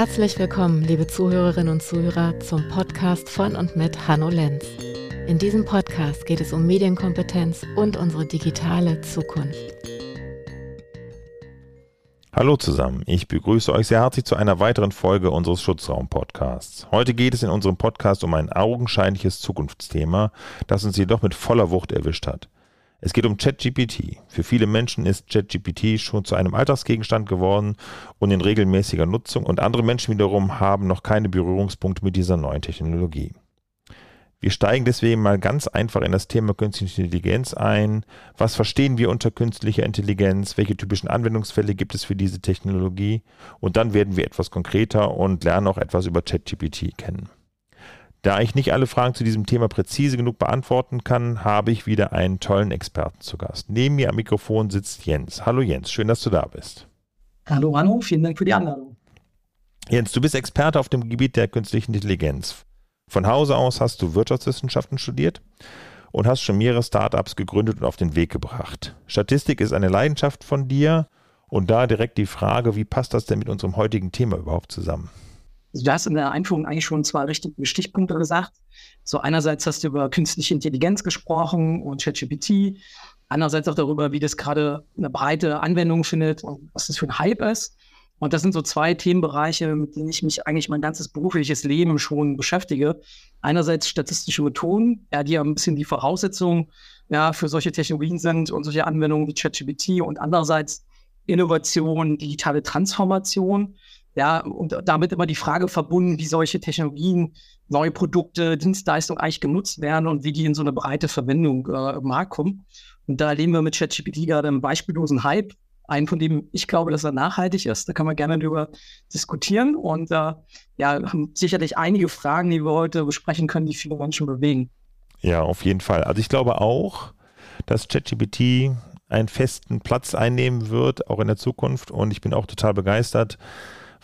Herzlich willkommen, liebe Zuhörerinnen und Zuhörer, zum Podcast von und mit Hanno Lenz. In diesem Podcast geht es um Medienkompetenz und unsere digitale Zukunft. Hallo zusammen, ich begrüße euch sehr herzlich zu einer weiteren Folge unseres Schutzraum-Podcasts. Heute geht es in unserem Podcast um ein augenscheinliches Zukunftsthema, das uns jedoch mit voller Wucht erwischt hat. Es geht um ChatGPT. Für viele Menschen ist ChatGPT schon zu einem Alltagsgegenstand geworden und in regelmäßiger Nutzung und andere Menschen wiederum haben noch keine Berührungspunkte mit dieser neuen Technologie. Wir steigen deswegen mal ganz einfach in das Thema künstliche Intelligenz ein. Was verstehen wir unter künstlicher Intelligenz? Welche typischen Anwendungsfälle gibt es für diese Technologie? Und dann werden wir etwas konkreter und lernen auch etwas über ChatGPT kennen. Da ich nicht alle Fragen zu diesem Thema präzise genug beantworten kann, habe ich wieder einen tollen Experten zu Gast. Neben mir am Mikrofon sitzt Jens. Hallo Jens, schön, dass du da bist. Hallo Hanno, vielen Dank für die Einladung. Jens, du bist Experte auf dem Gebiet der künstlichen Intelligenz. Von Hause aus hast du Wirtschaftswissenschaften studiert und hast schon mehrere Startups gegründet und auf den Weg gebracht. Statistik ist eine Leidenschaft von dir und da direkt die Frage, wie passt das denn mit unserem heutigen Thema überhaupt zusammen? Also du hast in der Einführung eigentlich schon zwei richtige Stichpunkte gesagt. So einerseits hast du über künstliche Intelligenz gesprochen und ChatGPT. Andererseits auch darüber, wie das gerade eine breite Anwendung findet und was das für ein Hype ist. Und das sind so zwei Themenbereiche, mit denen ich mich eigentlich mein ganzes berufliches Leben schon beschäftige. Einerseits statistische Methoden, ja, die ja ein bisschen die Voraussetzung ja, für solche Technologien sind und solche Anwendungen wie ChatGPT und andererseits Innovation, digitale Transformation. Ja, und damit immer die Frage verbunden, wie solche Technologien, neue Produkte, Dienstleistungen eigentlich genutzt werden und wie die in so eine breite Verwendung äh, im Markt kommen. Und da erleben wir mit ChatGPT gerade einen beispiellosen Hype, einen, von dem ich glaube, dass er nachhaltig ist. Da kann man gerne darüber diskutieren und äh, ja, haben sicherlich einige Fragen, die wir heute besprechen können, die viele Menschen bewegen. Ja, auf jeden Fall. Also ich glaube auch, dass ChatGPT einen festen Platz einnehmen wird, auch in der Zukunft. Und ich bin auch total begeistert,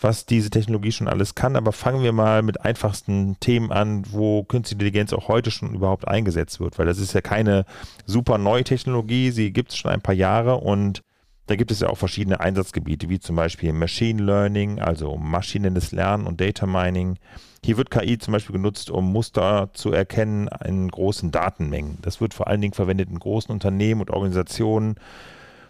was diese Technologie schon alles kann. Aber fangen wir mal mit einfachsten Themen an, wo Künstliche Intelligenz auch heute schon überhaupt eingesetzt wird, weil das ist ja keine super neue Technologie, sie gibt es schon ein paar Jahre und da gibt es ja auch verschiedene Einsatzgebiete, wie zum Beispiel Machine Learning, also maschinelles Lernen und Data Mining. Hier wird KI zum Beispiel genutzt, um Muster zu erkennen in großen Datenmengen. Das wird vor allen Dingen verwendet in großen Unternehmen und Organisationen,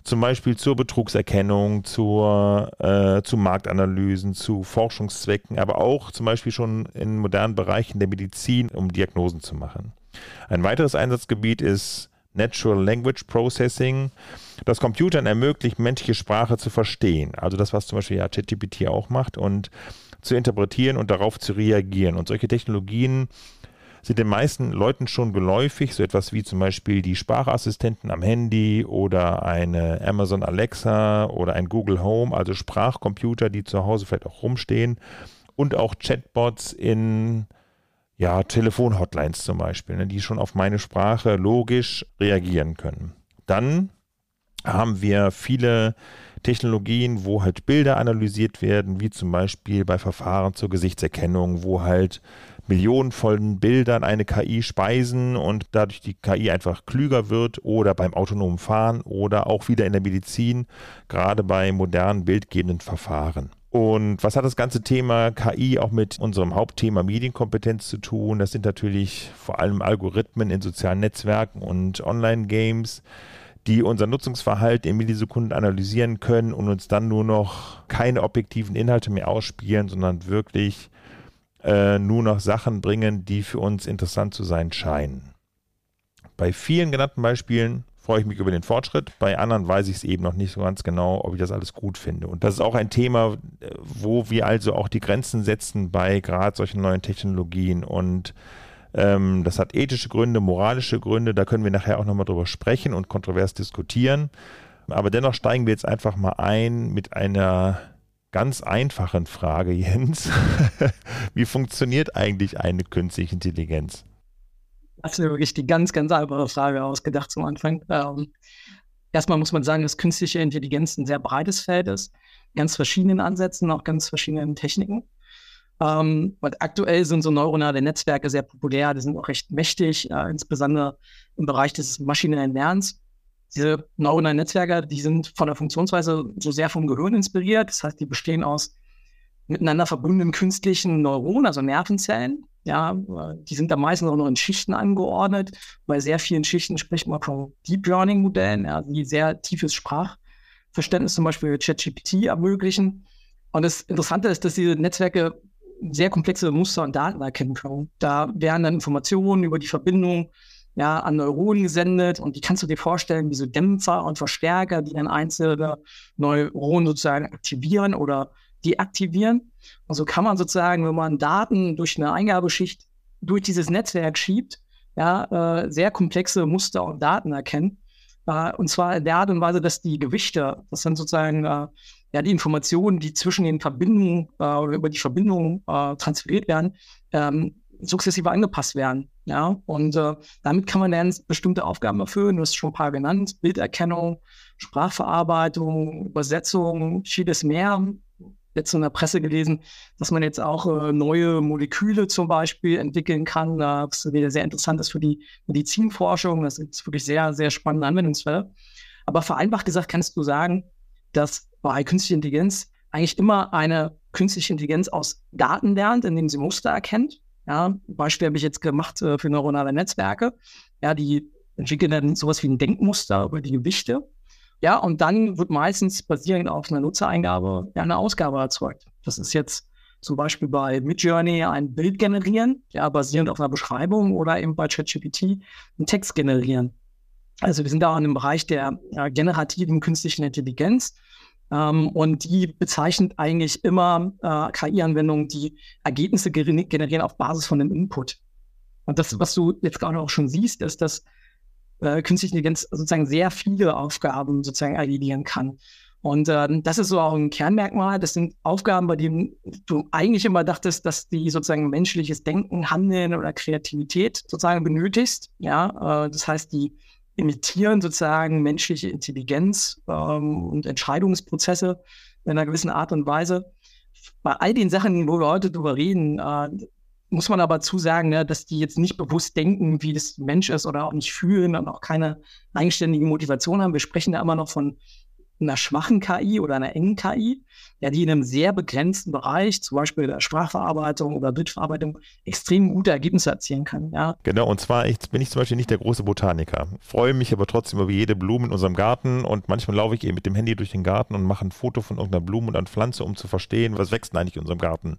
zum Beispiel zur Betrugserkennung, zur, äh, zu Marktanalysen, zu Forschungszwecken, aber auch zum Beispiel schon in modernen Bereichen der Medizin, um Diagnosen zu machen. Ein weiteres Einsatzgebiet ist Natural Language Processing, das Computern ermöglicht, menschliche Sprache zu verstehen. Also das, was zum Beispiel ja ChatGPT auch macht und zu interpretieren und darauf zu reagieren. Und solche Technologien sind den meisten Leuten schon geläufig, so etwas wie zum Beispiel die Sprachassistenten am Handy oder eine Amazon Alexa oder ein Google Home, also Sprachcomputer, die zu Hause vielleicht auch rumstehen und auch Chatbots in ja, Telefonhotlines zum Beispiel, ne, die schon auf meine Sprache logisch reagieren können. Dann haben wir viele Technologien, wo halt Bilder analysiert werden, wie zum Beispiel bei Verfahren zur Gesichtserkennung, wo halt Millionen von Bildern eine KI speisen und dadurch die KI einfach klüger wird oder beim autonomen Fahren oder auch wieder in der Medizin, gerade bei modernen bildgebenden Verfahren. Und was hat das ganze Thema KI auch mit unserem Hauptthema Medienkompetenz zu tun? Das sind natürlich vor allem Algorithmen in sozialen Netzwerken und Online-Games, die unser Nutzungsverhalten in Millisekunden analysieren können und uns dann nur noch keine objektiven Inhalte mehr ausspielen, sondern wirklich äh, nur noch Sachen bringen, die für uns interessant zu sein scheinen. Bei vielen genannten Beispielen freue ich mich über den Fortschritt. Bei anderen weiß ich es eben noch nicht so ganz genau, ob ich das alles gut finde. Und das ist auch ein Thema, wo wir also auch die Grenzen setzen bei gerade solchen neuen Technologien. Und ähm, das hat ethische Gründe, moralische Gründe. Da können wir nachher auch nochmal drüber sprechen und kontrovers diskutieren. Aber dennoch steigen wir jetzt einfach mal ein mit einer ganz einfachen Frage, Jens. Wie funktioniert eigentlich eine künstliche Intelligenz? Das ist wirklich die ganz, ganz einfache Frage ausgedacht zum Anfang. Ähm, erstmal muss man sagen, dass künstliche Intelligenz ein sehr breites Feld ist, ganz verschiedenen Ansätzen, auch ganz verschiedenen Techniken. Ähm, und aktuell sind so neuronale Netzwerke sehr populär, die sind auch recht mächtig, äh, insbesondere im Bereich des maschinellen Lernens diese neuronalen Netzwerke, die sind von der Funktionsweise so sehr vom Gehirn inspiriert. Das heißt, die bestehen aus miteinander verbundenen künstlichen Neuronen, also Nervenzellen. Ja, die sind da meistens auch noch in Schichten angeordnet. Bei sehr vielen Schichten spricht man von Deep Learning Modellen, ja, die sehr tiefes Sprachverständnis zum Beispiel ChatGPT ermöglichen. Und das Interessante ist, dass diese Netzwerke sehr komplexe Muster und Daten erkennen können. Da werden dann Informationen über die Verbindung ja, an Neuronen gesendet und die kannst du dir vorstellen, wie so Dämpfer und Verstärker, die dann einzelne Neuronen sozusagen aktivieren oder deaktivieren. Und so kann man sozusagen, wenn man Daten durch eine Eingabeschicht durch dieses Netzwerk schiebt, ja, äh, sehr komplexe Muster und Daten erkennen. Äh, und zwar in der Art und Weise, dass die Gewichte, das sind sozusagen äh, ja, die Informationen, die zwischen den Verbindungen äh, oder über die Verbindungen äh, transferiert werden, ähm, sukzessive angepasst werden. Ja, und äh, damit kann man dann bestimmte Aufgaben erfüllen. Du hast schon ein paar genannt: Bilderkennung, Sprachverarbeitung, Übersetzung, vieles mehr. Jetzt in der Presse gelesen, dass man jetzt auch äh, neue Moleküle zum Beispiel entwickeln kann, was wieder sehr interessant ist für die Medizinforschung. Das ist wirklich sehr, sehr spannende Anwendungsfälle. Aber vereinfacht gesagt kannst du sagen, dass bei künstlicher Intelligenz eigentlich immer eine künstliche Intelligenz aus Daten lernt, indem sie Muster erkennt. Ja, Beispiel habe ich jetzt gemacht äh, für neuronale Netzwerke. Ja, die entwickeln dann sowas wie ein Denkmuster über die Gewichte. Ja, und dann wird meistens basierend auf einer Nutzereingabe ja, eine Ausgabe erzeugt. Das ist jetzt zum Beispiel bei Midjourney ein Bild generieren, ja, basierend auf einer Beschreibung oder eben bei ChatGPT einen Text generieren. Also wir sind da in dem Bereich der ja, generativen künstlichen Intelligenz. Ähm, und die bezeichnet eigentlich immer äh, KI-Anwendungen, die Ergebnisse generieren auf Basis von einem Input. Und das, was du jetzt gerade auch schon siehst, ist, dass äh, künstliche Intelligenz sozusagen sehr viele Aufgaben sozusagen erledigen kann. Und äh, das ist so auch ein Kernmerkmal. Das sind Aufgaben, bei denen du eigentlich immer dachtest, dass die sozusagen menschliches Denken, Handeln oder Kreativität sozusagen benötigst. Ja, äh, das heißt, die imitieren sozusagen menschliche Intelligenz ähm, und Entscheidungsprozesse in einer gewissen Art und Weise. Bei all den Sachen, wo wir heute drüber reden, äh, muss man aber zusagen, ne, dass die jetzt nicht bewusst denken, wie das Mensch ist oder auch nicht fühlen und auch keine eigenständige Motivation haben. Wir sprechen da immer noch von einer schwachen KI oder einer engen KI, ja, die in einem sehr begrenzten Bereich, zum Beispiel der Sprachverarbeitung oder Bildverarbeitung, extrem gute Ergebnisse erzielen kann. Ja. Genau, und zwar ich, bin ich zum Beispiel nicht der große Botaniker, freue mich aber trotzdem über jede Blume in unserem Garten und manchmal laufe ich eben mit dem Handy durch den Garten und mache ein Foto von irgendeiner Blume und einer Pflanze, um zu verstehen, was wächst denn eigentlich in unserem Garten.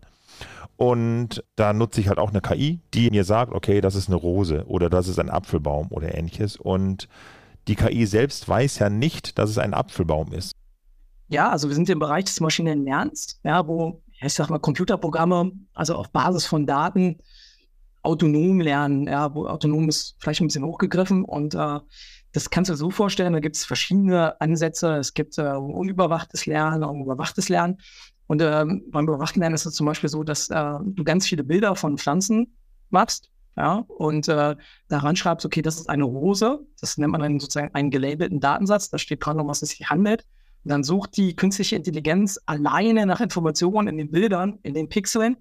Und da nutze ich halt auch eine KI, die mir sagt, okay, das ist eine Rose oder das ist ein Apfelbaum oder ähnliches. Und die KI selbst weiß ja nicht, dass es ein Apfelbaum ist. Ja, also wir sind im Bereich des maschinellen Lernens, ja, wo, ich sag mal, Computerprogramme, also auf Basis von Daten autonom lernen, ja, wo autonom ist vielleicht ein bisschen hochgegriffen und äh, das kannst du so vorstellen, da gibt es verschiedene Ansätze. Es gibt äh, unüberwachtes Lernen und überwachtes Lernen. Und ähm, beim überwachten Lernen ist es zum Beispiel so, dass äh, du ganz viele Bilder von Pflanzen machst ja, und äh, daran schreibst, okay, das ist eine Rose, das nennt man dann sozusagen einen gelabelten Datensatz, da steht dran, um was es sich handelt. Und dann sucht die künstliche Intelligenz alleine nach Informationen in den Bildern, in den Pixeln,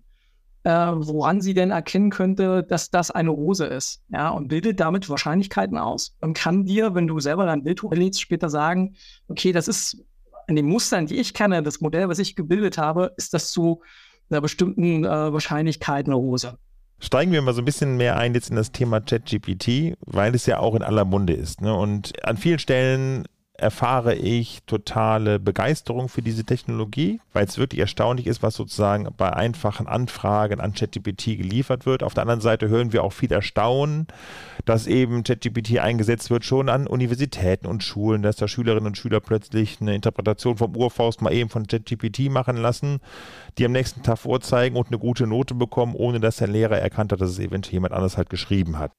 äh, woran sie denn erkennen könnte, dass das eine Rose ist. Ja, und bildet damit Wahrscheinlichkeiten aus und kann dir, wenn du selber dein Bild hochlädst, später sagen, okay, das ist in den Mustern, die ich kenne, das Modell, was ich gebildet habe, ist das zu einer bestimmten äh, Wahrscheinlichkeit eine Rose. Steigen wir mal so ein bisschen mehr ein jetzt in das Thema ChatGPT, weil es ja auch in aller Munde ist. Ne? Und an vielen Stellen erfahre ich totale Begeisterung für diese Technologie, weil es wirklich erstaunlich ist, was sozusagen bei einfachen Anfragen an ChatGPT geliefert wird. Auf der anderen Seite hören wir auch viel Erstaunen, dass eben ChatGPT eingesetzt wird schon an Universitäten und Schulen, dass da Schülerinnen und Schüler plötzlich eine Interpretation vom Urfaust mal eben von ChatGPT machen lassen, die am nächsten Tag vorzeigen und eine gute Note bekommen, ohne dass der Lehrer erkannt hat, dass es eventuell jemand anders halt geschrieben hat.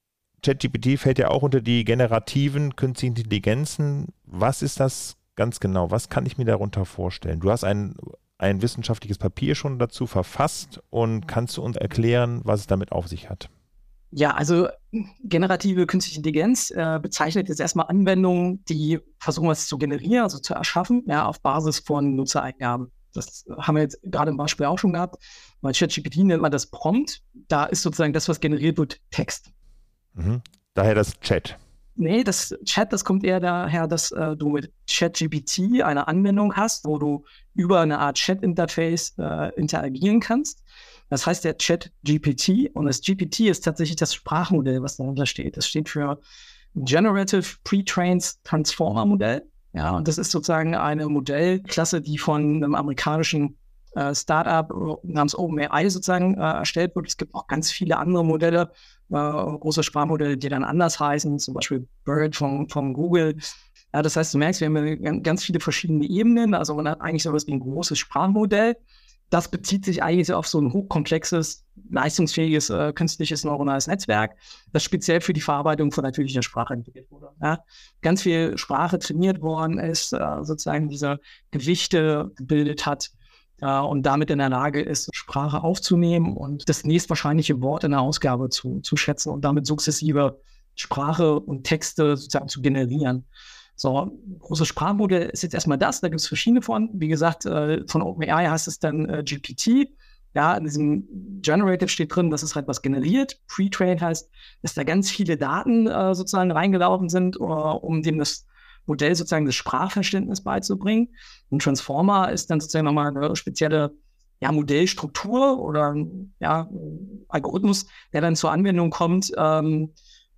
ChatGPT fällt ja auch unter die generativen künstlichen Intelligenzen. Was ist das ganz genau? Was kann ich mir darunter vorstellen? Du hast ein, ein wissenschaftliches Papier schon dazu verfasst und kannst du uns erklären, was es damit auf sich hat? Ja, also generative künstliche Intelligenz äh, bezeichnet jetzt erstmal Anwendungen, die versuchen, was zu generieren, also zu erschaffen, ja, auf Basis von Nutzereingaben. Das haben wir jetzt gerade im Beispiel auch schon gehabt. Bei ChatGPT nennt man das Prompt. Da ist sozusagen das, was generiert wird, Text. Mhm. Daher das Chat. Nee, das Chat, das kommt eher daher, dass äh, du mit ChatGPT eine Anwendung hast, wo du über eine Art Chat-Interface äh, interagieren kannst. Das heißt der Chat GPT und das GPT ist tatsächlich das Sprachmodell, was dahinter steht. Das steht für Generative Pre-Trained Transformer Modell. Ja, und das ist sozusagen eine Modellklasse, die von einem amerikanischen äh, Startup namens OpenAI sozusagen äh, erstellt wird. Es gibt auch ganz viele andere Modelle, äh, große Sprachmodelle, die dann anders heißen, zum Beispiel Bird von, von Google. Ja, das heißt, du merkst, wir haben ganz viele verschiedene Ebenen. Also man hat eigentlich sowas wie ein großes Sprachmodell das bezieht sich eigentlich auf so ein hochkomplexes, leistungsfähiges äh, künstliches neuronales Netzwerk, das speziell für die Verarbeitung von natürlicher Sprache entwickelt wurde. Ja. Ganz viel Sprache trainiert worden ist, äh, sozusagen diese Gewichte gebildet hat äh, und damit in der Lage ist, Sprache aufzunehmen und das nächstwahrscheinliche Wort in der Ausgabe zu, zu schätzen und damit sukzessive Sprache und Texte sozusagen zu generieren. So, großes Sprachmodell ist jetzt erstmal das, da gibt es verschiedene von. Wie gesagt, äh, von OpenAI heißt es dann äh, GPT. Ja, in diesem Generative steht drin, dass es halt was generiert. Pre-trained heißt, dass da ganz viele Daten sozusagen reingelaufen sind, um dem das Modell sozusagen das Sprachverständnis beizubringen. Und Transformer ist dann sozusagen nochmal eine spezielle ja, Modellstruktur oder ja, Algorithmus, der dann zur Anwendung kommt, ähm,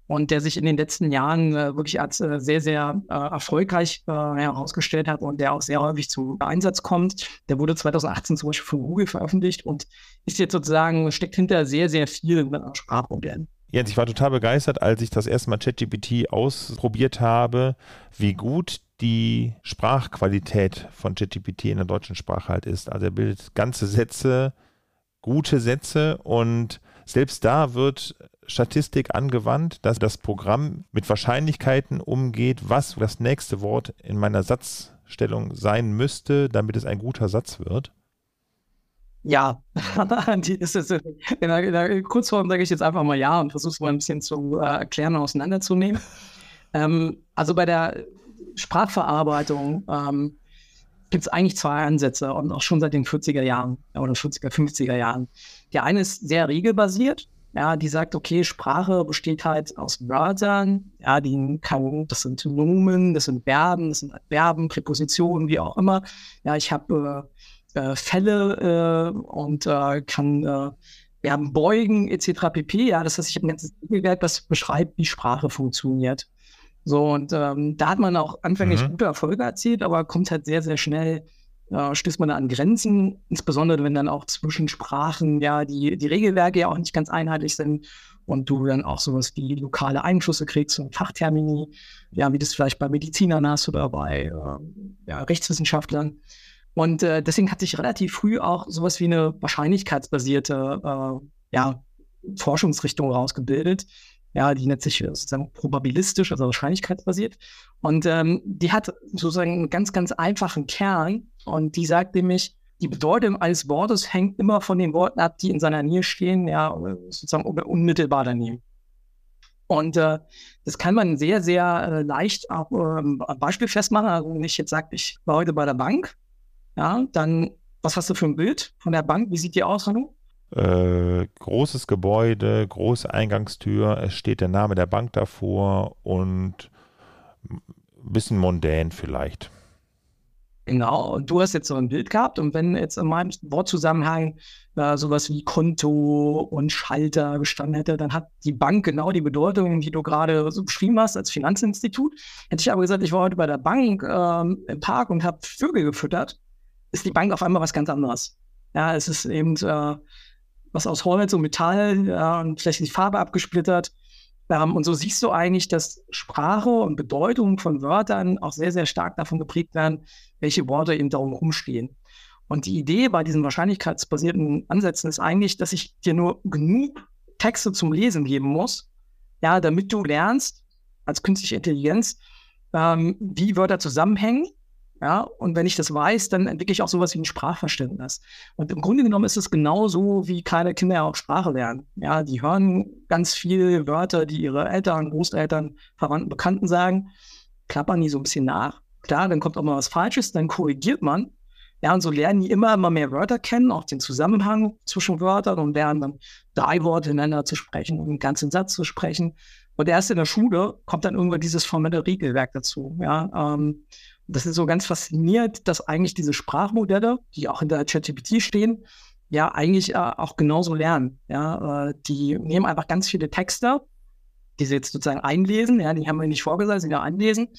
und der sich in den letzten Jahren äh, wirklich als äh, sehr, sehr äh, erfolgreich äh, herausgestellt hat und der auch sehr häufig zum Einsatz kommt. Der wurde 2018 zum Beispiel von Google veröffentlicht und ist jetzt sozusagen, steckt hinter sehr, sehr vielen Sprachmodellen. Jens, ich war total begeistert, als ich das erste Mal ChatGPT ausprobiert habe, wie gut die Sprachqualität von ChatGPT in der deutschen Sprache halt ist. Also er bildet ganze Sätze, gute Sätze und selbst da wird Statistik angewandt, dass das Programm mit Wahrscheinlichkeiten umgeht, was das nächste Wort in meiner Satzstellung sein müsste, damit es ein guter Satz wird? Ja, die ist es, in, der, in der Kurzform sage ich jetzt einfach mal ja und versuche es mal ein bisschen zu äh, erklären und auseinanderzunehmen. Ähm, also bei der Sprachverarbeitung ähm, gibt es eigentlich zwei Ansätze und auch schon seit den 40er Jahren oder 40er, 50er Jahren. Der eine ist sehr regelbasiert ja, die sagt, okay, Sprache besteht halt aus Wörtern, ja, die kann, das sind Nomen, das sind Verben, das sind Verben, Präpositionen, wie auch immer. Ja, ich habe äh, äh, Fälle äh, und äh, kann äh, Verben beugen, etc. pp. Ja, das heißt, ich habe ein ganzes Regelwerk, das beschreibt, wie Sprache funktioniert. So, und ähm, da hat man auch anfänglich mhm. gute Erfolge erzielt, aber kommt halt sehr, sehr schnell äh, stößt man da an Grenzen, insbesondere wenn dann auch zwischen Sprachen ja die, die Regelwerke ja auch nicht ganz einheitlich sind und du dann auch sowas wie lokale Einflüsse kriegst und Fachtermini, ja, wie das vielleicht bei Medizinern hast oder bei äh, ja, Rechtswissenschaftlern. Und äh, deswegen hat sich relativ früh auch sowas wie eine wahrscheinlichkeitsbasierte äh, ja, Forschungsrichtung rausgebildet, ja, die nennt sich sozusagen probabilistisch, also wahrscheinlichkeitsbasiert. Und ähm, die hat sozusagen einen ganz, ganz einfachen Kern. Und die sagt nämlich, die Bedeutung eines Wortes hängt immer von den Worten ab, die in seiner Nähe stehen, ja, sozusagen unmittelbar daneben. Und äh, das kann man sehr, sehr äh, leicht auch ähm, Beispiel festmachen. Also wenn ich jetzt sage, ich war heute bei der Bank, ja, dann, was hast du für ein Bild von der Bank? Wie sieht die aus, Hanno? Äh, großes Gebäude, große Eingangstür, es steht der Name der Bank davor und ein bisschen mondän vielleicht. Genau, und du hast jetzt so ein Bild gehabt und wenn jetzt in meinem Wortzusammenhang äh, sowas wie Konto und Schalter gestanden hätte, dann hat die Bank genau die Bedeutung, die du gerade so beschrieben hast als Finanzinstitut. Hätte ich aber gesagt, ich war heute bei der Bank ähm, im Park und habe Vögel gefüttert, ist die Bank auf einmal was ganz anderes. Ja, es ist eben äh, was aus Holz und Metall ja, und vielleicht die Farbe abgesplittert. Ähm, und so siehst du eigentlich, dass Sprache und Bedeutung von Wörtern auch sehr, sehr stark davon geprägt werden, welche Worte eben darum rumstehen. Und die Idee bei diesen wahrscheinlichkeitsbasierten Ansätzen ist eigentlich, dass ich dir nur genug Texte zum Lesen geben muss, ja, damit du lernst, als künstliche Intelligenz, ähm, wie Wörter zusammenhängen ja, und wenn ich das weiß, dann entwickle ich auch sowas wie ein Sprachverständnis. Und im Grunde genommen ist es genauso, wie kleine Kinder auch Sprache lernen. Ja, die hören ganz viele Wörter, die ihre Eltern, Großeltern, Verwandten, Bekannten sagen, klappern die so ein bisschen nach. Klar, dann kommt auch mal was Falsches, dann korrigiert man. Ja, und so lernen die immer, immer mehr Wörter kennen, auch den Zusammenhang zwischen Wörtern und lernen dann drei Worte ineinander zu sprechen und einen ganzen Satz zu sprechen. Und erst in der Schule kommt dann irgendwann dieses formelle Regelwerk dazu. Ja, ähm, das ist so ganz faszinierend, dass eigentlich diese Sprachmodelle, die auch in der ChatGPT stehen, ja eigentlich äh, auch genauso lernen. Ja, äh, die nehmen einfach ganz viele Texte, die sie jetzt sozusagen einlesen. Ja, die haben wir nicht vorgesagt, sie da einlesen.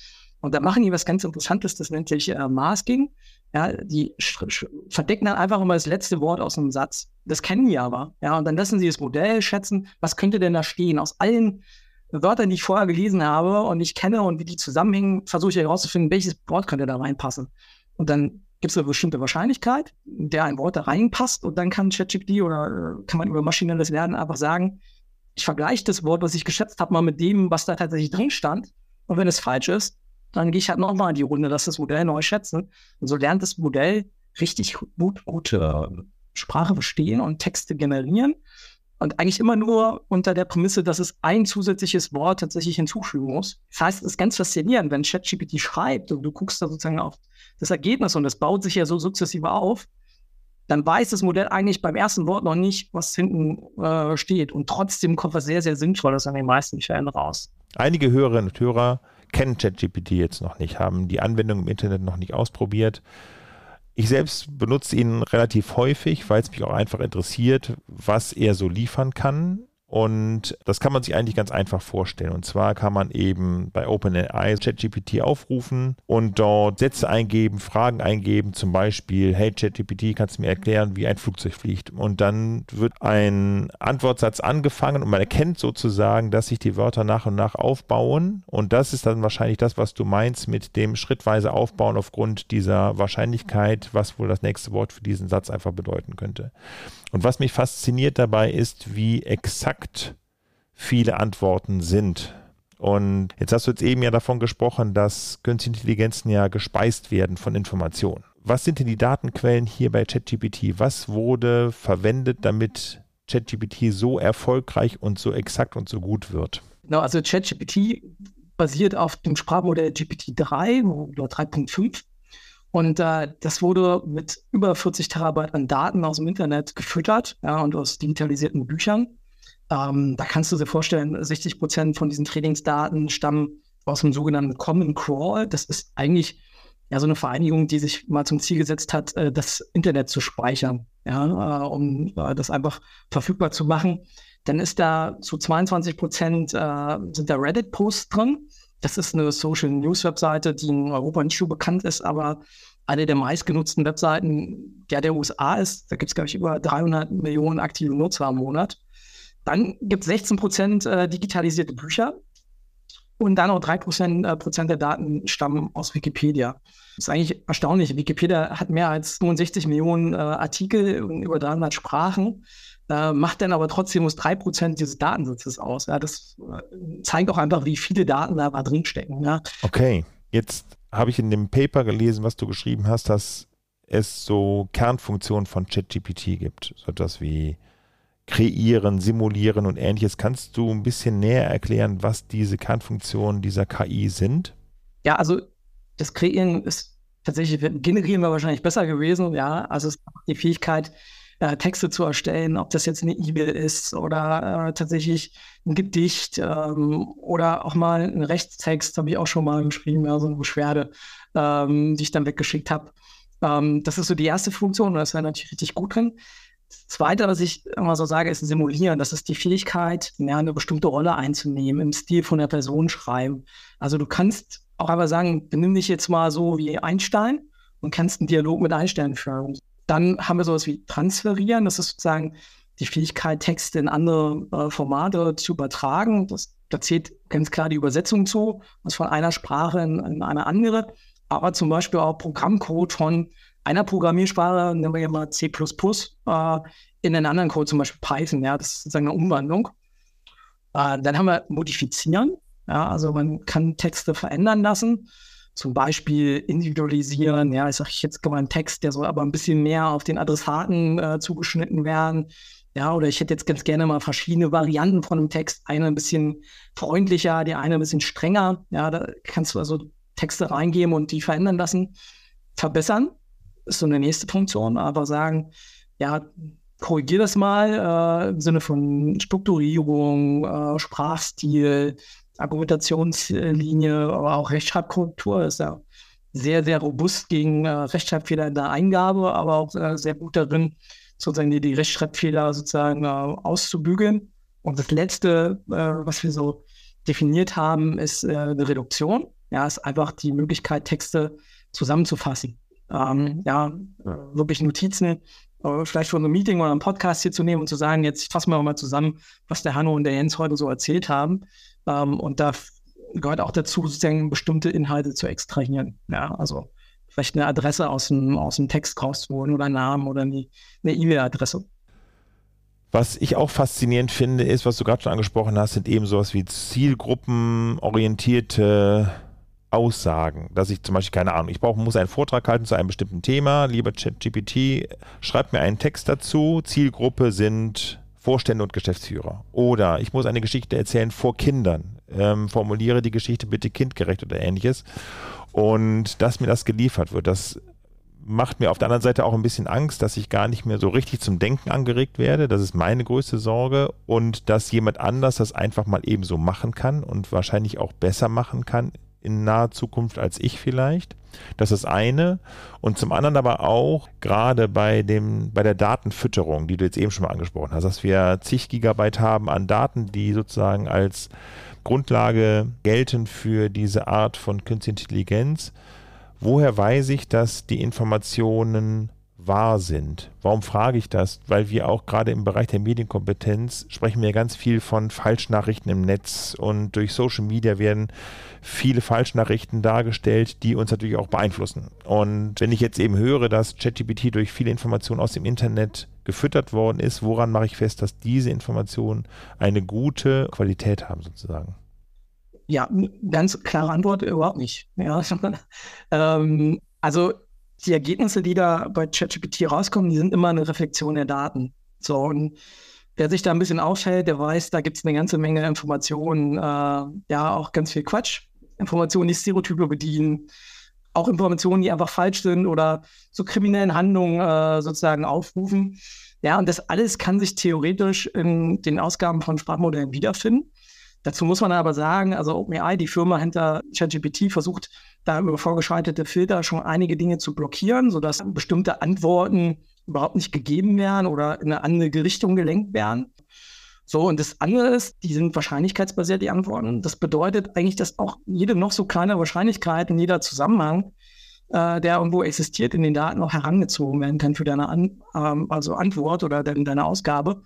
Und da machen die was ganz Interessantes, das nennt sich äh, Masking. Ja, die verdecken dann einfach immer das letzte Wort aus einem Satz. Das kennen die aber. Ja, und dann lassen sie das Modell schätzen, was könnte denn da stehen? Aus allen Wörtern, die ich vorher gelesen habe und ich kenne und wie die zusammenhängen, versuche ich herauszufinden, welches Wort könnte da reinpassen. Und dann gibt es eine bestimmte Wahrscheinlichkeit, in der ein Wort da reinpasst und dann kann ChatGPT oder äh, kann man über maschinelles Lernen einfach sagen, ich vergleiche das Wort, was ich geschätzt habe, mal mit dem, was da tatsächlich drin stand. Und wenn es falsch ist, dann gehe ich halt nochmal in die Runde, lass das Modell neu schätzen. Und so lernt das Modell richtig gut, gute Sprache verstehen und Texte generieren. Und eigentlich immer nur unter der Prämisse, dass es ein zusätzliches Wort tatsächlich hinzufügen muss. Das heißt, es ist ganz faszinierend, wenn ChatGPT schreibt und du guckst da sozusagen auf das Ergebnis und das baut sich ja so sukzessive auf, dann weiß das Modell eigentlich beim ersten Wort noch nicht, was hinten äh, steht. Und trotzdem kommt was sehr, sehr Sinnvolles an den meisten Fällen raus. Einige Hörerinnen und Hörer kennen ChatGPT jetzt noch nicht, haben die Anwendung im Internet noch nicht ausprobiert. Ich selbst benutze ihn relativ häufig, weil es mich auch einfach interessiert, was er so liefern kann. Und das kann man sich eigentlich ganz einfach vorstellen. Und zwar kann man eben bei OpenAI ChatGPT aufrufen und dort Sätze eingeben, Fragen eingeben, zum Beispiel, hey ChatGPT, kannst du mir erklären, wie ein Flugzeug fliegt? Und dann wird ein Antwortsatz angefangen und man erkennt sozusagen, dass sich die Wörter nach und nach aufbauen. Und das ist dann wahrscheinlich das, was du meinst mit dem schrittweise Aufbauen aufgrund dieser Wahrscheinlichkeit, was wohl das nächste Wort für diesen Satz einfach bedeuten könnte. Und was mich fasziniert dabei ist, wie exakt viele Antworten sind. Und jetzt hast du jetzt eben ja davon gesprochen, dass künstliche Intelligenzen ja gespeist werden von Informationen. Was sind denn die Datenquellen hier bei ChatGPT? Was wurde verwendet, damit ChatGPT so erfolgreich und so exakt und so gut wird? Genau, also ChatGPT basiert auf dem Sprachmodell GPT-3 oder 3.5 und äh, das wurde mit über 40 Terabyte an Daten aus dem Internet gefüttert ja, und aus digitalisierten Büchern. Ähm, da kannst du dir vorstellen, 60 Prozent von diesen Trainingsdaten stammen aus dem sogenannten Common Crawl. Das ist eigentlich ja so eine Vereinigung, die sich mal zum Ziel gesetzt hat, äh, das Internet zu speichern, ja, äh, um äh, das einfach verfügbar zu machen. Dann ist da zu 22 Prozent äh, sind da Reddit-Posts drin. Das ist eine Social News Webseite, die in Europa nicht so bekannt ist, aber eine der meistgenutzten Webseiten der der USA ist. Da gibt es, glaube ich, über 300 Millionen aktive Nutzer im Monat. Dann gibt es 16 Prozent äh, digitalisierte Bücher und dann noch 3 Prozent, äh, Prozent der Daten stammen aus Wikipedia. Das ist eigentlich erstaunlich. Wikipedia hat mehr als 65 Millionen äh, Artikel in über 300 Sprachen äh, macht dann aber trotzdem nur 3% dieses Datensatzes aus. Ja, das äh, zeigt auch einfach, wie viele Daten da drinstecken. Ja. Okay, jetzt habe ich in dem Paper gelesen, was du geschrieben hast, dass es so Kernfunktionen von ChatGPT gibt, so etwas wie kreieren, simulieren und ähnliches. Kannst du ein bisschen näher erklären, was diese Kernfunktionen dieser KI sind? Ja, also das Kreieren ist tatsächlich, generieren wir wahrscheinlich besser gewesen, ja. Also es ist die Fähigkeit, äh, Texte zu erstellen, ob das jetzt eine E-Mail ist oder äh, tatsächlich ein Gedicht ähm, oder auch mal ein Rechtstext, habe ich auch schon mal geschrieben, ja, so eine Beschwerde, ähm, die ich dann weggeschickt habe. Ähm, das ist so die erste Funktion und das wäre natürlich richtig gut drin. Das Zweite, was ich immer so sage, ist Simulieren. Das ist die Fähigkeit, eine bestimmte Rolle einzunehmen, im Stil von der Person schreiben. Also du kannst auch einfach sagen, benimm dich jetzt mal so wie Einstein und kannst einen Dialog mit Einstein führen. Dann haben wir sowas wie Transferieren. Das ist sozusagen die Fähigkeit, Texte in andere äh, Formate zu übertragen. Das, da zählt ganz klar die Übersetzung zu, was von einer Sprache in, in eine andere. Aber zum Beispiel auch Programmcode von einer Programmiersprache, nehmen wir mal C äh, in einen anderen Code, zum Beispiel Python. Ja, das ist sozusagen eine Umwandlung. Äh, dann haben wir Modifizieren. Ja, also man kann Texte verändern lassen zum Beispiel individualisieren. Ja, ich sage jetzt mal einen Text, der soll aber ein bisschen mehr auf den Adressaten äh, zugeschnitten werden. Ja, oder ich hätte jetzt ganz gerne mal verschiedene Varianten von einem Text. Eine ein bisschen freundlicher, die eine ein bisschen strenger. Ja, da kannst du also Texte reingeben und die verändern lassen, verbessern. Ist so eine nächste Funktion, aber sagen, ja, korrigier das mal äh, im Sinne von Strukturierung, äh, Sprachstil, Argumentationslinie, aber auch Rechtschreibkorrektur ist ja sehr, sehr robust gegen äh, Rechtschreibfehler in der Eingabe, aber auch äh, sehr gut darin, sozusagen die, die Rechtschreibfehler sozusagen äh, auszubügeln. Und das Letzte, äh, was wir so definiert haben, ist äh, eine Reduktion. Ja, ist einfach die Möglichkeit, Texte zusammenzufassen. Ähm, ja, wirklich Notizen, äh, vielleicht von einem Meeting oder einem Podcast hier zu nehmen und zu sagen, jetzt fassen wir mal zusammen, was der Hanno und der Jens heute so erzählt haben. Ähm, und da gehört auch dazu, sozusagen bestimmte Inhalte zu extrahieren. Ja, also vielleicht eine Adresse aus dem, aus dem Text rauszuholen oder einen Namen oder eine E-Mail-Adresse. Was ich auch faszinierend finde, ist, was du gerade schon angesprochen hast, sind eben sowas wie zielgruppenorientierte Aussagen. Dass ich zum Beispiel, keine Ahnung, ich brauche, muss einen Vortrag halten zu einem bestimmten Thema. Lieber ChatGPT, schreib mir einen Text dazu. Zielgruppe sind Vorstände und Geschäftsführer. Oder ich muss eine Geschichte erzählen vor Kindern. Ähm, formuliere die Geschichte bitte kindgerecht oder ähnliches. Und dass mir das geliefert wird, das macht mir auf der anderen Seite auch ein bisschen Angst, dass ich gar nicht mehr so richtig zum Denken angeregt werde. Das ist meine größte Sorge. Und dass jemand anders das einfach mal eben so machen kann und wahrscheinlich auch besser machen kann in naher Zukunft als ich vielleicht. Das ist eine. Und zum anderen aber auch gerade bei dem, bei der Datenfütterung, die du jetzt eben schon mal angesprochen hast, dass wir zig Gigabyte haben an Daten, die sozusagen als Grundlage gelten für diese Art von künstlicher Intelligenz woher weiß ich, dass die Informationen wahr sind. Warum frage ich das? Weil wir auch gerade im Bereich der Medienkompetenz sprechen wir ganz viel von Falschnachrichten im Netz und durch Social Media werden viele Falschnachrichten dargestellt, die uns natürlich auch beeinflussen. Und wenn ich jetzt eben höre, dass ChatGPT durch viele Informationen aus dem Internet gefüttert worden ist, woran mache ich fest, dass diese Informationen eine gute Qualität haben sozusagen? Ja, ganz klare Antwort, überhaupt nicht. Ja, ähm, also die Ergebnisse, die da bei ChatGPT rauskommen, die sind immer eine Reflexion der Daten. So, und wer sich da ein bisschen aufhält, der weiß, da gibt es eine ganze Menge Informationen, äh, ja, auch ganz viel Quatsch. Informationen, die Stereotype bedienen, auch Informationen, die einfach falsch sind oder zu kriminellen Handlungen äh, sozusagen aufrufen. Ja, und das alles kann sich theoretisch in den Ausgaben von Sprachmodellen wiederfinden. Dazu muss man aber sagen, also OpenAI, die Firma hinter ChatGPT, versucht da über vorgeschaltete Filter schon einige Dinge zu blockieren, sodass bestimmte Antworten überhaupt nicht gegeben werden oder in eine andere Richtung gelenkt werden. So, und das andere ist, die sind wahrscheinlichkeitsbasiert, die Antworten. Das bedeutet eigentlich, dass auch jede noch so kleine Wahrscheinlichkeit und jeder Zusammenhang, äh, der irgendwo existiert, in den Daten auch herangezogen werden kann für deine An ähm, also Antwort oder de deine Ausgabe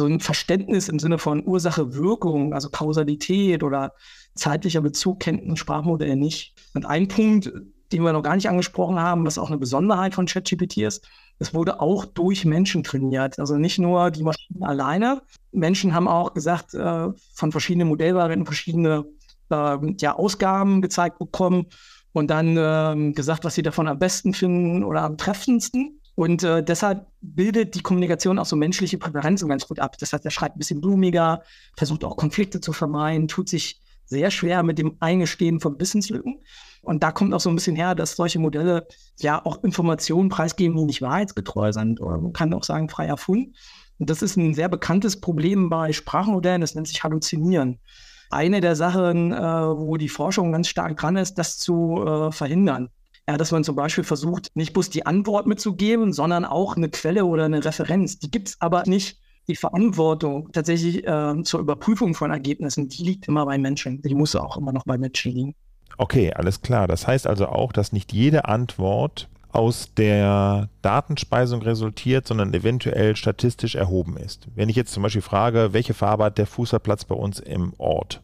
so ein Verständnis im Sinne von Ursache-Wirkung, also Kausalität oder zeitlicher Bezug kennt ein Sprachmodell nicht. Und ein Punkt, den wir noch gar nicht angesprochen haben, was auch eine Besonderheit von ChatGPT ist, es wurde auch durch Menschen trainiert. Also nicht nur die Maschinen alleine. Menschen haben auch gesagt, äh, von verschiedenen Modellvarianten verschiedene äh, ja, Ausgaben gezeigt bekommen und dann äh, gesagt, was sie davon am besten finden oder am treffendsten. Und äh, deshalb bildet die Kommunikation auch so menschliche Präferenzen ganz gut ab. Das heißt, er schreibt ein bisschen blumiger, versucht auch Konflikte zu vermeiden, tut sich sehr schwer mit dem Eingestehen von Wissenslücken. Und da kommt auch so ein bisschen her, dass solche Modelle ja auch Informationen preisgeben, die nicht wahrheitsgetreu sind. Oder man kann auch sagen, frei erfunden. Und das ist ein sehr bekanntes Problem bei Sprachmodellen, das nennt sich Halluzinieren. Eine der Sachen, äh, wo die Forschung ganz stark dran ist, das zu äh, verhindern. Ja, dass man zum Beispiel versucht, nicht bloß die Antwort mitzugeben, sondern auch eine Quelle oder eine Referenz. Die gibt es aber nicht. Die Verantwortung tatsächlich äh, zur Überprüfung von Ergebnissen, die liegt immer bei Menschen. Die muss auch immer noch bei Menschen liegen. Okay, alles klar. Das heißt also auch, dass nicht jede Antwort aus der Datenspeisung resultiert, sondern eventuell statistisch erhoben ist. Wenn ich jetzt zum Beispiel frage, welche Farbe hat der Fußballplatz bei uns im Ort?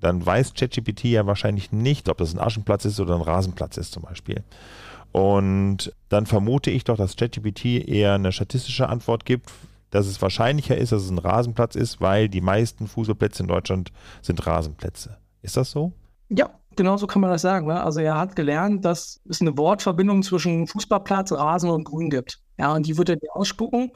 Dann weiß ChatGPT ja wahrscheinlich nicht, ob das ein Aschenplatz ist oder ein Rasenplatz ist zum Beispiel. Und dann vermute ich doch, dass ChatGPT eher eine statistische Antwort gibt, dass es wahrscheinlicher ist, dass es ein Rasenplatz ist, weil die meisten Fußballplätze in Deutschland sind Rasenplätze. Ist das so? Ja, genau so kann man das sagen. Ne? Also er hat gelernt, dass es eine Wortverbindung zwischen Fußballplatz, Rasen und Grün gibt. Ja, und die wird er dir ausspucken.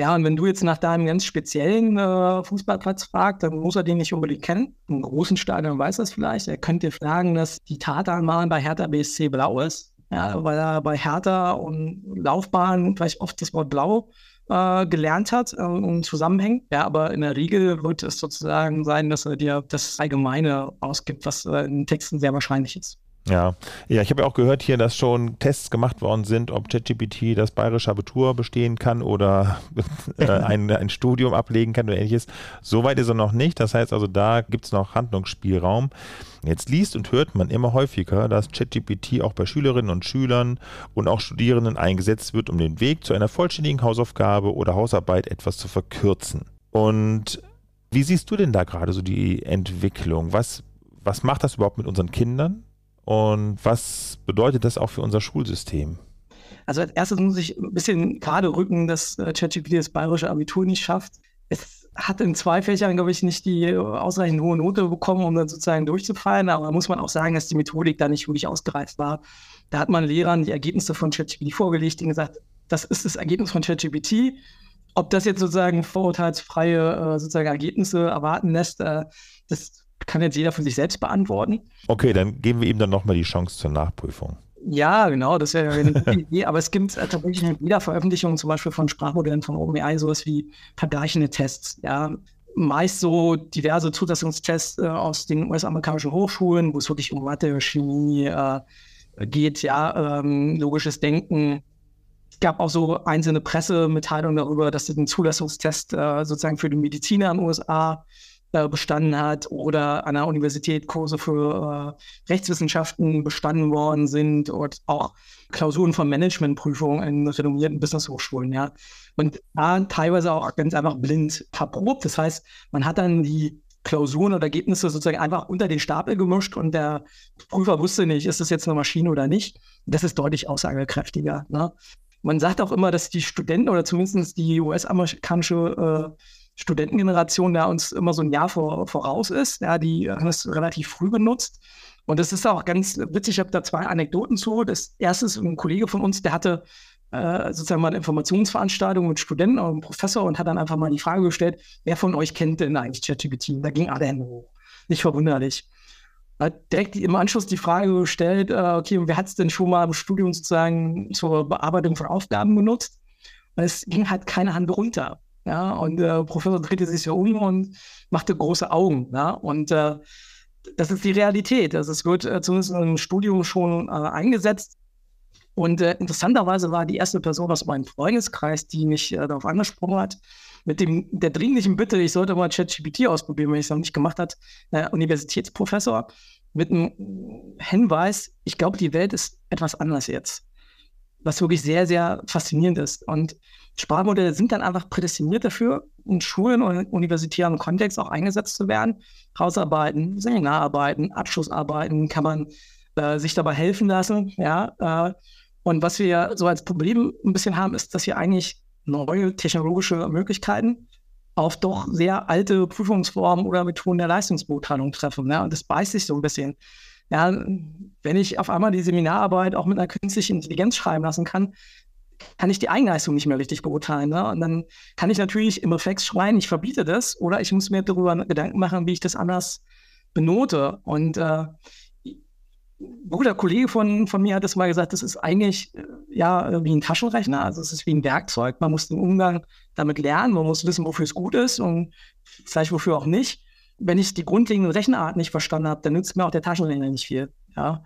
Ja, und wenn du jetzt nach deinem ganz speziellen äh, Fußballplatz fragst, dann muss er den nicht unbedingt kennen. Im großen Stadion weiß er es vielleicht. Er könnte dir fragen, dass die Tatanbahn bei Hertha BSC blau ist. ja, weil er bei Hertha und Laufbahn vielleicht oft das Wort blau äh, gelernt hat äh, und zusammenhängt. Ja, aber in der Regel wird es sozusagen sein, dass er dir das Allgemeine ausgibt, was äh, in Texten sehr wahrscheinlich ist. Ja, ja, ich habe ja auch gehört hier, dass schon Tests gemacht worden sind, ob ChatGPT das bayerische Abitur bestehen kann oder äh, ein, ein Studium ablegen kann oder ähnliches. Soweit ist er noch nicht. Das heißt also, da gibt es noch Handlungsspielraum. Jetzt liest und hört man immer häufiger, dass ChatGPT auch bei Schülerinnen und Schülern und auch Studierenden eingesetzt wird, um den Weg zu einer vollständigen Hausaufgabe oder Hausarbeit etwas zu verkürzen. Und wie siehst du denn da gerade so die Entwicklung? Was, was macht das überhaupt mit unseren Kindern? Und was bedeutet das auch für unser Schulsystem? Also als erstes muss ich ein bisschen gerade rücken, dass äh, ChatGPT das bayerische Abitur nicht schafft. Es hat in zwei Fächern, glaube ich, nicht die ausreichend hohe Note bekommen, um dann sozusagen durchzufallen. Aber da muss man auch sagen, dass die Methodik da nicht wirklich ausgereift war. Da hat man Lehrern die Ergebnisse von ChatGPT vorgelegt und gesagt, das ist das Ergebnis von ChatGPT. Ob das jetzt sozusagen vorurteilsfreie äh, sozusagen Ergebnisse erwarten lässt, äh, das kann jetzt jeder für sich selbst beantworten. Okay, dann geben wir ihm dann nochmal die Chance zur Nachprüfung. Ja, genau, das wäre eine gute Idee. Aber es gibt tatsächlich in jeder Veröffentlichung, zum Beispiel von Sprachmodellen von OpenAI, sowas wie vergleichende Tests. Ja, meist so diverse Zulassungstests äh, aus den US-amerikanischen Hochschulen, wo es wirklich um Mathe, Chemie äh, geht, ja, ähm, logisches Denken. Es gab auch so einzelne Pressemitteilungen darüber, dass es einen Zulassungstest äh, sozusagen für die Mediziner in den USA äh, bestanden hat oder an der Universität Kurse für äh, Rechtswissenschaften bestanden worden sind und auch Klausuren von Managementprüfungen in renommierten Business-Hochschulen, ja. Und da teilweise auch ganz einfach blind verprobt. Das heißt, man hat dann die Klausuren oder Ergebnisse sozusagen einfach unter den Stapel gemischt und der Prüfer wusste nicht, ist das jetzt eine Maschine oder nicht. Das ist deutlich aussagekräftiger. Ne? Man sagt auch immer, dass die Studenten oder zumindest die US-amerikanische äh, Studentengeneration da uns immer so ein Jahr vor, voraus ist. Ja, die haben es relativ früh benutzt. Und das ist auch ganz witzig. Ich habe da zwei Anekdoten zu. Das erste ist ein Kollege von uns, der hatte äh, sozusagen mal eine Informationsveranstaltung mit Studenten und einem Professor und hat dann einfach mal die Frage gestellt, wer von euch kennt denn eigentlich ChatGPT? Da ging alle Hände hoch. Nicht verwunderlich. Hat direkt im Anschluss die Frage gestellt, äh, okay, wer hat es denn schon mal im Studium sozusagen zur Bearbeitung von Aufgaben benutzt? Und es ging halt keine Hand runter. Ja, und der Professor drehte sich so um und machte große Augen. Ja, und äh, das ist die Realität. Also es wird äh, zumindest im Studium schon äh, eingesetzt. Und äh, interessanterweise war die erste Person aus meinem Freundeskreis, die mich äh, darauf angesprochen hat, mit dem der dringlichen Bitte, ich sollte mal ChatGPT ausprobieren, wenn ich es noch nicht gemacht hat, äh, Universitätsprofessor, mit einem Hinweis, ich glaube, die Welt ist etwas anders jetzt. Was wirklich sehr, sehr faszinierend ist. Und Sprachmodelle sind dann einfach prädestiniert dafür, in Schulen und universitären Kontext auch eingesetzt zu werden. Hausarbeiten, Seminararbeiten, Abschlussarbeiten kann man äh, sich dabei helfen lassen. Ja, äh, und was wir so als Problem ein bisschen haben, ist, dass wir eigentlich neue technologische Möglichkeiten auf doch sehr alte Prüfungsformen oder Methoden der Leistungsbeurteilung treffen. Ja, und das beißt sich so ein bisschen. Ja, wenn ich auf einmal die Seminararbeit auch mit einer künstlichen Intelligenz schreiben lassen kann, kann ich die Eigenleistung nicht mehr richtig beurteilen. Ne? Und dann kann ich natürlich im Reflex schreien, ich verbiete das, oder ich muss mir darüber Gedanken machen, wie ich das anders benote. Und äh, ein guter Kollege von, von mir hat das mal gesagt, das ist eigentlich äh, ja wie ein Taschenrechner, also es ist wie ein Werkzeug. Man muss den Umgang damit lernen, man muss wissen, wofür es gut ist und vielleicht wofür auch nicht. Wenn ich die grundlegende Rechenart nicht verstanden habe, dann nützt mir auch der Taschenrechner nicht viel. Ja.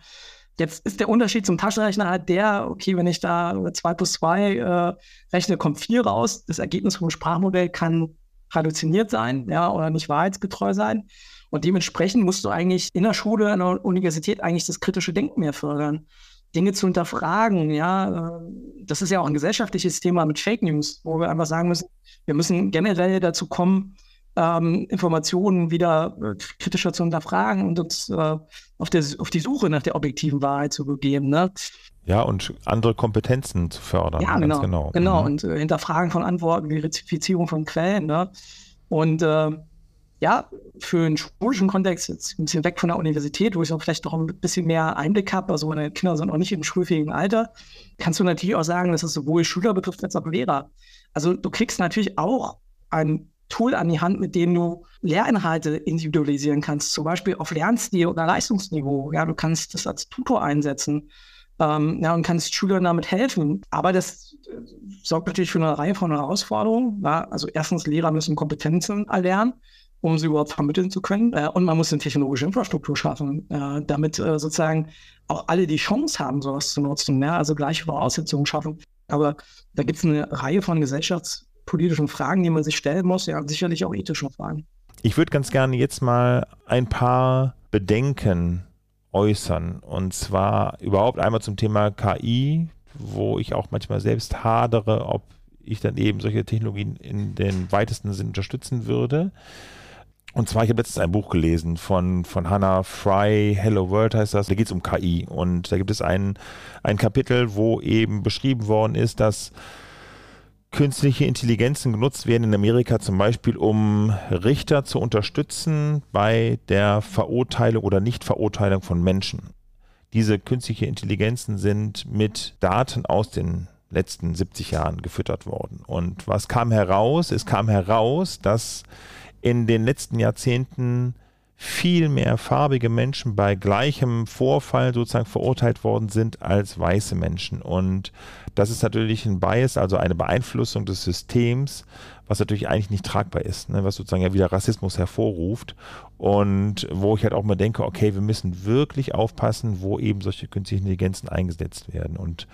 Jetzt ist der Unterschied zum Taschenrechner halt der, okay, wenn ich da 2 plus 2 äh, rechne, kommt 4 raus. Das Ergebnis vom Sprachmodell kann halluziniert sein, ja, oder nicht wahrheitsgetreu sein. Und dementsprechend musst du eigentlich in der Schule, in der Universität eigentlich das kritische Denken mehr fördern. Dinge zu hinterfragen, ja. Äh, das ist ja auch ein gesellschaftliches Thema mit Fake News, wo wir einfach sagen müssen, wir müssen generell dazu kommen, ähm, Informationen wieder äh, kritischer zu hinterfragen und uns äh, auf, der, auf die Suche nach der objektiven Wahrheit zu begeben. Ne? Ja, und andere Kompetenzen zu fördern. Ja, genau. Genau, genau. Mhm. und äh, Hinterfragen von Antworten, die Verifizierung von Quellen. Ne? Und äh, ja, für einen schulischen Kontext, jetzt ein bisschen weg von der Universität, wo ich auch vielleicht noch ein bisschen mehr Einblick habe, also meine Kinder sind auch nicht im schulfähigen Alter, kannst du natürlich auch sagen, dass es sowohl Schüler betrifft als auch Lehrer. Also du kriegst natürlich auch ein Tool an die Hand, mit dem du Lehrinhalte individualisieren kannst, zum Beispiel auf Lernstil oder Leistungsniveau. Ja, du kannst das als Tutor einsetzen. ähm, ja, und kannst Schülern damit helfen. Aber das äh, sorgt natürlich für eine Reihe von Herausforderungen. Ja? Also erstens, Lehrer müssen Kompetenzen erlernen, um sie überhaupt vermitteln zu können. Äh, und man muss eine technologische Infrastruktur schaffen, äh, damit äh, sozusagen auch alle die Chance haben, sowas zu nutzen. Ja? Also gleiche Voraussetzungen schaffen. Aber da gibt es eine Reihe von gesellschaftspolitischen Fragen, die man sich stellen muss, ja, sicherlich auch ethische Fragen. Ich würde ganz gerne jetzt mal ein paar Bedenken äußern. Und zwar überhaupt einmal zum Thema KI, wo ich auch manchmal selbst hadere, ob ich dann eben solche Technologien in den weitesten Sinn unterstützen würde. Und zwar, ich habe letztens ein Buch gelesen von, von Hannah Fry, Hello World heißt das, da geht es um KI. Und da gibt es ein, ein Kapitel, wo eben beschrieben worden ist, dass künstliche Intelligenzen genutzt werden in Amerika zum Beispiel, um Richter zu unterstützen bei der Verurteilung oder Nichtverurteilung von Menschen. Diese künstliche Intelligenzen sind mit Daten aus den letzten 70 Jahren gefüttert worden. Und was kam heraus? Es kam heraus, dass in den letzten Jahrzehnten viel mehr farbige Menschen bei gleichem Vorfall sozusagen verurteilt worden sind als weiße Menschen. Und das ist natürlich ein Bias, also eine Beeinflussung des Systems, was natürlich eigentlich nicht tragbar ist, ne? was sozusagen ja wieder Rassismus hervorruft. Und wo ich halt auch mal denke, okay, wir müssen wirklich aufpassen, wo eben solche künstlichen Intelligenzen eingesetzt werden. Und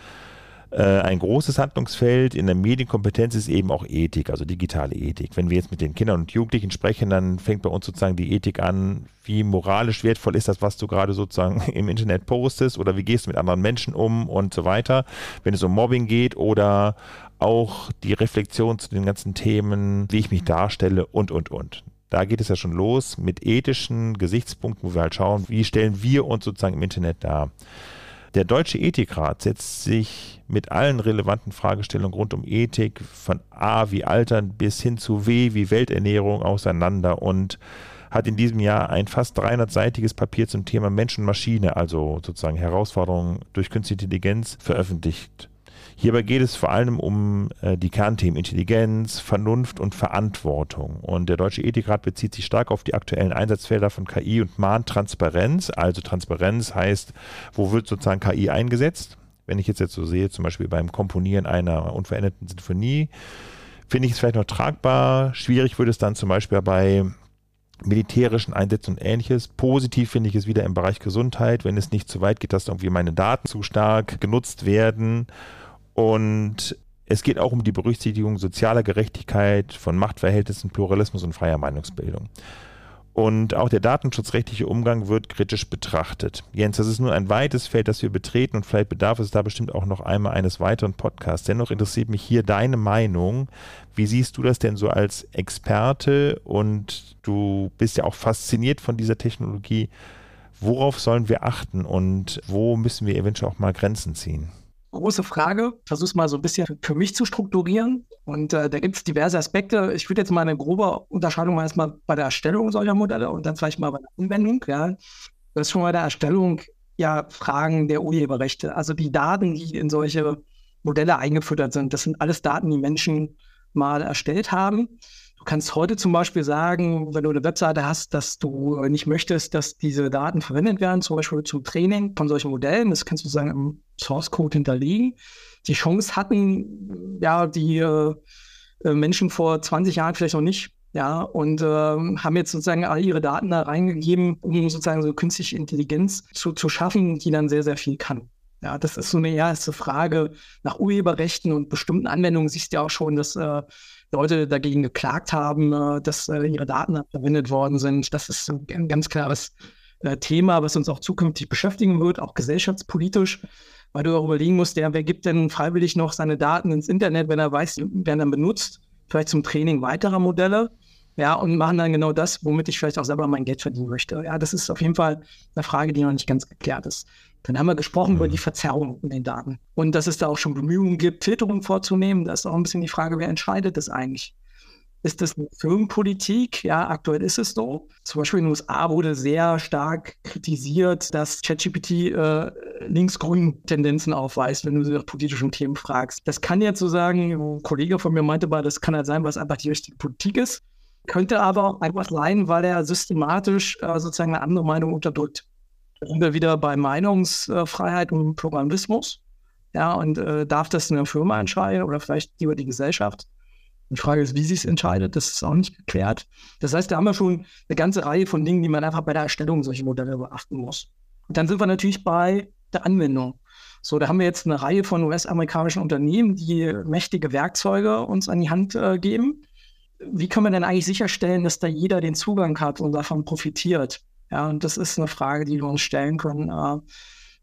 ein großes Handlungsfeld in der Medienkompetenz ist eben auch Ethik, also digitale Ethik. Wenn wir jetzt mit den Kindern und Jugendlichen sprechen, dann fängt bei uns sozusagen die Ethik an, wie moralisch wertvoll ist das, was du gerade sozusagen im Internet postest oder wie gehst du mit anderen Menschen um und so weiter. Wenn es um Mobbing geht oder auch die Reflexion zu den ganzen Themen, wie ich mich darstelle und, und, und. Da geht es ja schon los mit ethischen Gesichtspunkten, wo wir halt schauen, wie stellen wir uns sozusagen im Internet dar. Der Deutsche Ethikrat setzt sich mit allen relevanten Fragestellungen rund um Ethik von A wie Altern bis hin zu W wie Welternährung auseinander und hat in diesem Jahr ein fast 300-seitiges Papier zum Thema Mensch und Maschine, also sozusagen Herausforderungen durch künstliche Intelligenz, veröffentlicht. Hierbei geht es vor allem um äh, die Kernthemen Intelligenz, Vernunft und Verantwortung. Und der Deutsche Ethikrat bezieht sich stark auf die aktuellen Einsatzfelder von KI und mahnt Transparenz. Also Transparenz heißt, wo wird sozusagen KI eingesetzt? Wenn ich jetzt, jetzt so sehe, zum Beispiel beim Komponieren einer unveränderten Sinfonie, finde ich es vielleicht noch tragbar. Schwierig würde es dann zum Beispiel bei militärischen Einsätzen und ähnliches. Positiv finde ich es wieder im Bereich Gesundheit, wenn es nicht zu weit geht, dass irgendwie meine Daten zu stark genutzt werden und es geht auch um die Berücksichtigung sozialer Gerechtigkeit, von Machtverhältnissen, Pluralismus und freier Meinungsbildung. Und auch der datenschutzrechtliche Umgang wird kritisch betrachtet. Jens, das ist nur ein weites Feld, das wir betreten und vielleicht bedarf es da bestimmt auch noch einmal eines weiteren Podcasts. Dennoch interessiert mich hier deine Meinung. Wie siehst du das denn so als Experte und du bist ja auch fasziniert von dieser Technologie? Worauf sollen wir achten und wo müssen wir eventuell auch mal Grenzen ziehen? Große Frage. Versuche es mal so ein bisschen für mich zu strukturieren. Und äh, da gibt es diverse Aspekte. Ich würde jetzt mal eine grobe Unterscheidung mal erstmal bei der Erstellung solcher Modelle und dann vielleicht mal bei der Anwendung. Ja. Das ist schon bei der Erstellung ja Fragen der Urheberrechte. Also die Daten, die in solche Modelle eingefüttert sind, das sind alles Daten, die Menschen mal erstellt haben. Du kannst heute zum Beispiel sagen, wenn du eine Webseite hast, dass du nicht möchtest, dass diese Daten verwendet werden, zum Beispiel zum Training von solchen Modellen. Das kannst du sagen im Source Code hinterlegen. Die Chance hatten ja die äh, Menschen vor 20 Jahren vielleicht noch nicht. Ja, und äh, haben jetzt sozusagen all ihre Daten da reingegeben, um sozusagen so künstliche Intelligenz zu, zu schaffen, die dann sehr, sehr viel kann. Ja, das ist so eine erste Frage nach Urheberrechten und bestimmten Anwendungen. Siehst du ja auch schon, dass äh, Leute dagegen geklagt haben, äh, dass äh, ihre Daten verwendet worden sind. Das ist ein ganz klares äh, Thema, was uns auch zukünftig beschäftigen wird, auch gesellschaftspolitisch, weil du auch überlegen musst, ja, wer gibt denn freiwillig noch seine Daten ins Internet, wenn er weiß, werden dann benutzt, vielleicht zum Training weiterer Modelle. Ja, und machen dann genau das, womit ich vielleicht auch selber mein Geld verdienen möchte. Ja, das ist auf jeden Fall eine Frage, die noch nicht ganz geklärt ist. Dann haben wir gesprochen mhm. über die Verzerrung in den Daten. Und dass es da auch schon Bemühungen gibt, Filterungen vorzunehmen. Da ist auch ein bisschen die Frage, wer entscheidet das eigentlich? Ist das eine Firmenpolitik? Ja, aktuell ist es so. Zum Beispiel in den USA wurde sehr stark kritisiert, dass ChatGPT äh, linksgrünen Tendenzen aufweist, wenn du sie nach politischen Themen fragst. Das kann jetzt so sagen, ein Kollege von mir meinte mal, das kann halt sein, was einfach die richtige Politik ist. Könnte aber auch einfach sein, weil er systematisch äh, sozusagen eine andere Meinung unterdrückt. Sind wir wieder bei Meinungsfreiheit und Pluralismus. Ja, und äh, darf das eine Firma entscheiden oder vielleicht lieber die Gesellschaft? Die Frage ist, wie sie es entscheidet, das ist auch nicht geklärt. Das heißt, da haben wir schon eine ganze Reihe von Dingen, die man einfach bei der Erstellung solcher Modelle beachten muss. Und dann sind wir natürlich bei der Anwendung. So, da haben wir jetzt eine Reihe von US-amerikanischen Unternehmen, die mächtige Werkzeuge uns an die Hand äh, geben. Wie können wir denn eigentlich sicherstellen, dass da jeder den Zugang hat und davon profitiert? Ja, und das ist eine Frage, die wir uns stellen können. Äh,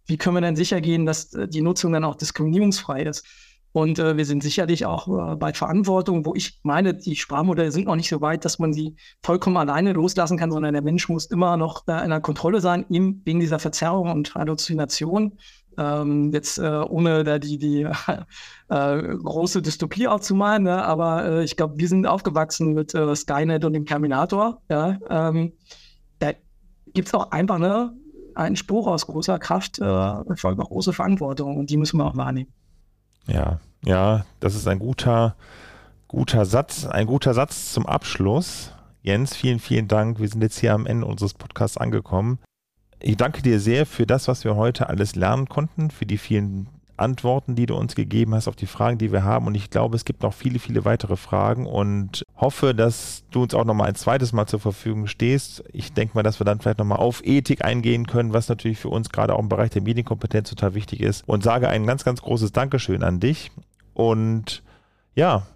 wie können wir denn sicher gehen, dass äh, die Nutzung dann auch diskriminierungsfrei ist? Und äh, wir sind sicherlich auch äh, bei Verantwortung, wo ich meine, die Sprachmodelle sind noch nicht so weit, dass man sie vollkommen alleine loslassen kann, sondern der Mensch muss immer noch da in der Kontrolle sein, eben wegen dieser Verzerrung und Halluzination. Ähm, jetzt äh, ohne da die, die äh, große Dystopie aufzumalen, ne? aber äh, ich glaube, wir sind aufgewachsen mit äh, Skynet und dem Terminator. Ja? Ähm, gibt es auch einfach ne, einen Spruch aus großer Kraft, äh, folgt auch große Verantwortung und die müssen wir auch wahrnehmen. Ja, ja, das ist ein guter, guter Satz, ein guter Satz zum Abschluss. Jens, vielen, vielen Dank. Wir sind jetzt hier am Ende unseres Podcasts angekommen. Ich danke dir sehr für das, was wir heute alles lernen konnten, für die vielen Antworten, die du uns gegeben hast auf die Fragen, die wir haben. Und ich glaube, es gibt noch viele, viele weitere Fragen und hoffe, dass du uns auch noch mal ein zweites Mal zur Verfügung stehst. Ich denke mal, dass wir dann vielleicht noch mal auf Ethik eingehen können, was natürlich für uns gerade auch im Bereich der Medienkompetenz total wichtig ist. Und sage ein ganz, ganz großes Dankeschön an dich. Und ja,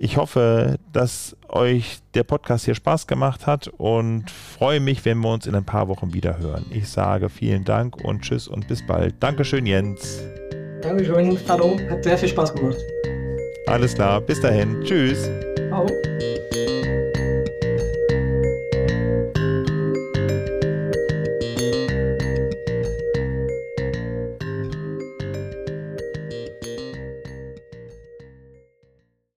ich hoffe, dass euch der Podcast hier Spaß gemacht hat und freue mich, wenn wir uns in ein paar Wochen wieder hören. Ich sage vielen Dank und tschüss und bis bald. Dankeschön, Jens. Dankeschön, hallo, hat sehr viel Spaß gemacht. Alles klar, bis dahin. Tschüss. Ciao.